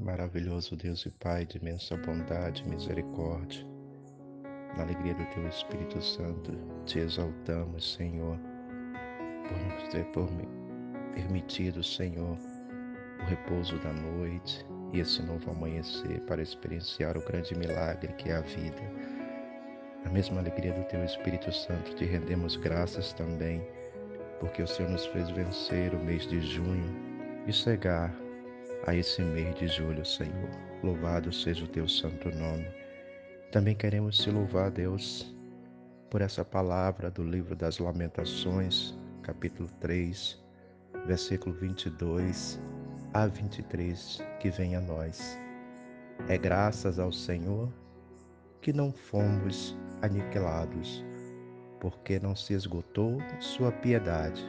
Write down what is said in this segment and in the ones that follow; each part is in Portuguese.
Maravilhoso Deus e Pai de imensa bondade e misericórdia, na alegria do Teu Espírito Santo, te exaltamos, Senhor, por nos ter permitido, Senhor, o repouso da noite e esse novo amanhecer para experienciar o grande milagre que é a vida. Na mesma alegria do Teu Espírito Santo, te rendemos graças também, porque o Senhor nos fez vencer o mês de junho e chegar a esse mês de julho, Senhor. Louvado seja o Teu santo nome. Também queremos te louvar, Deus, por essa palavra do livro das Lamentações, capítulo 3, versículo 22 a 23, que vem a nós. É graças ao Senhor que não fomos aniquilados, porque não se esgotou sua piedade.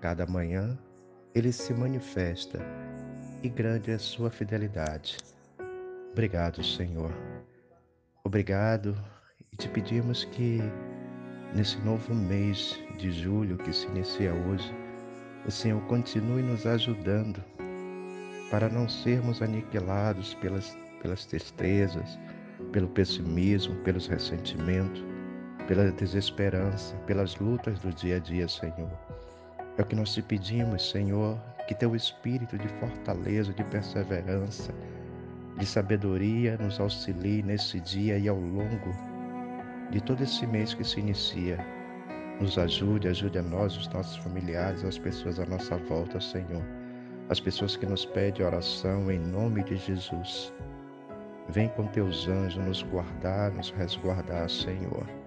Cada manhã ele se manifesta e grande é sua fidelidade. Obrigado, Senhor. Obrigado e te pedimos que nesse novo mês de julho que se inicia hoje, o Senhor continue nos ajudando para não sermos aniquilados pelas, pelas tristezas, pelo pessimismo, pelos ressentimentos, pela desesperança, pelas lutas do dia a dia, Senhor. É o que nós te pedimos, Senhor, que teu espírito de fortaleza, de perseverança, de sabedoria nos auxilie nesse dia e ao longo de todo esse mês que se inicia. Nos ajude, ajude a nós, os nossos familiares, as pessoas à nossa volta, Senhor. As pessoas que nos pedem oração em nome de Jesus. Vem com teus anjos nos guardar, nos resguardar, Senhor.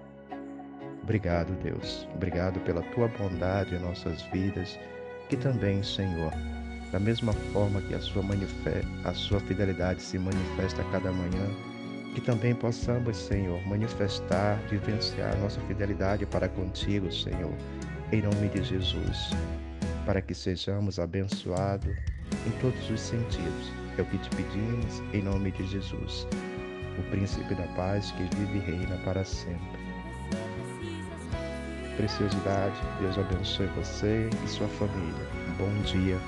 Obrigado, Deus. Obrigado pela tua bondade em nossas vidas, que também, Senhor, da mesma forma que a sua, a sua fidelidade se manifesta a cada manhã, que também possamos, Senhor, manifestar, vivenciar nossa fidelidade para contigo, Senhor, em nome de Jesus, para que sejamos abençoados em todos os sentidos. É o que te pedimos, em nome de Jesus, o príncipe da paz que vive e reina para sempre preciosidade. Deus abençoe você e sua família. Bom dia